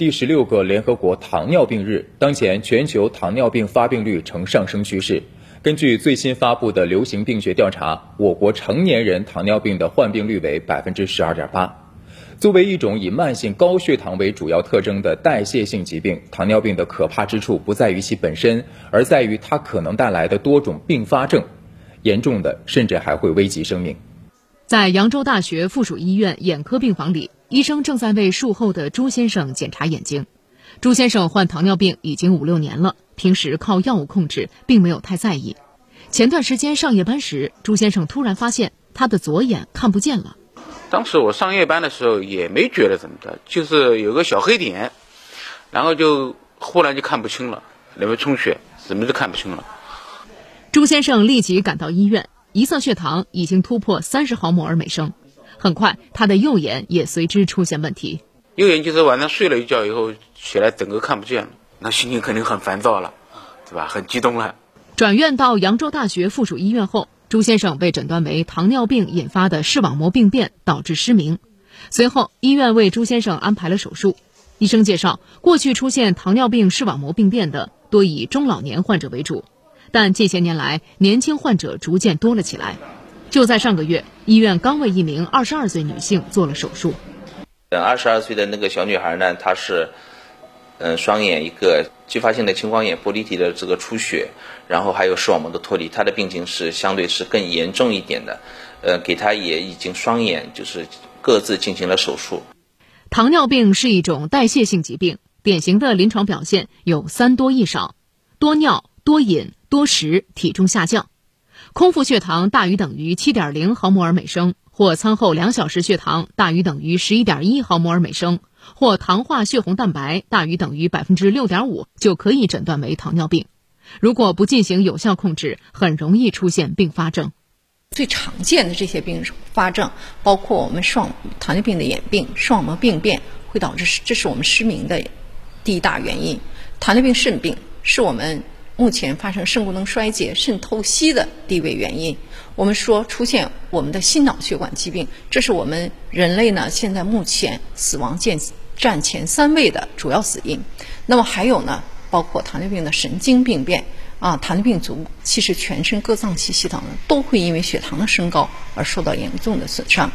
第十六个联合国糖尿病日，当前全球糖尿病发病率呈上升趋势。根据最新发布的流行病学调查，我国成年人糖尿病的患病率为百分之十二点八。作为一种以慢性高血糖为主要特征的代谢性疾病，糖尿病的可怕之处不在于其本身，而在于它可能带来的多种并发症，严重的甚至还会危及生命。在扬州大学附属医院眼科病房里，医生正在为术后的朱先生检查眼睛。朱先生患糖尿病已经五六年了，平时靠药物控制，并没有太在意。前段时间上夜班时，朱先生突然发现他的左眼看不见了。当时我上夜班的时候也没觉得怎么的，就是有个小黑点，然后就忽然就看不清了，里面充血，什么都看不清了。朱先生立即赶到医院，一测血糖已经突破三十毫摩尔每升，很快他的右眼也随之出现问题。右眼就是晚上睡了一觉以后起来整个看不见了，那心情肯定很烦躁了，对吧？很激动了。转院到扬州大学附属医院后。朱先生被诊断为糖尿病引发的视网膜病变，导致失明。随后，医院为朱先生安排了手术。医生介绍，过去出现糖尿病视网膜病变的多以中老年患者为主，但近些年来年轻患者逐渐多了起来。就在上个月，医院刚为一名二十二岁女性做了手术。二十二岁的那个小女孩呢，她是。嗯，双眼一个继发性的青光眼玻璃体的这个出血，然后还有视网膜的脱离，她的病情是相对是更严重一点的。呃，给她也已经双眼就是各自进行了手术。糖尿病是一种代谢性疾病，典型的临床表现有三多一少：多尿、多饮、多食，体重下降，空腹血糖大于等于七点零毫摩尔每升，或餐后两小时血糖大于等于十一点一毫摩尔每升。或糖化血红蛋白大于等于百分之六点五，就可以诊断为糖尿病。如果不进行有效控制，很容易出现并发症。最常见的这些并发症包括我们视网糖尿病的眼病、视网膜病变，会导致这是我们失明的第一大原因。糖尿病肾病是我们目前发生肾功能衰竭、肾透析的地位原因。我们说出现我们的心脑血管疾病，这是我们人类呢现在目前死亡占占前三位的主要死因。那么还有呢，包括糖尿病的神经病变啊，糖尿病足其实全身各脏器系统呢都会因为血糖的升高而受到严重的损伤。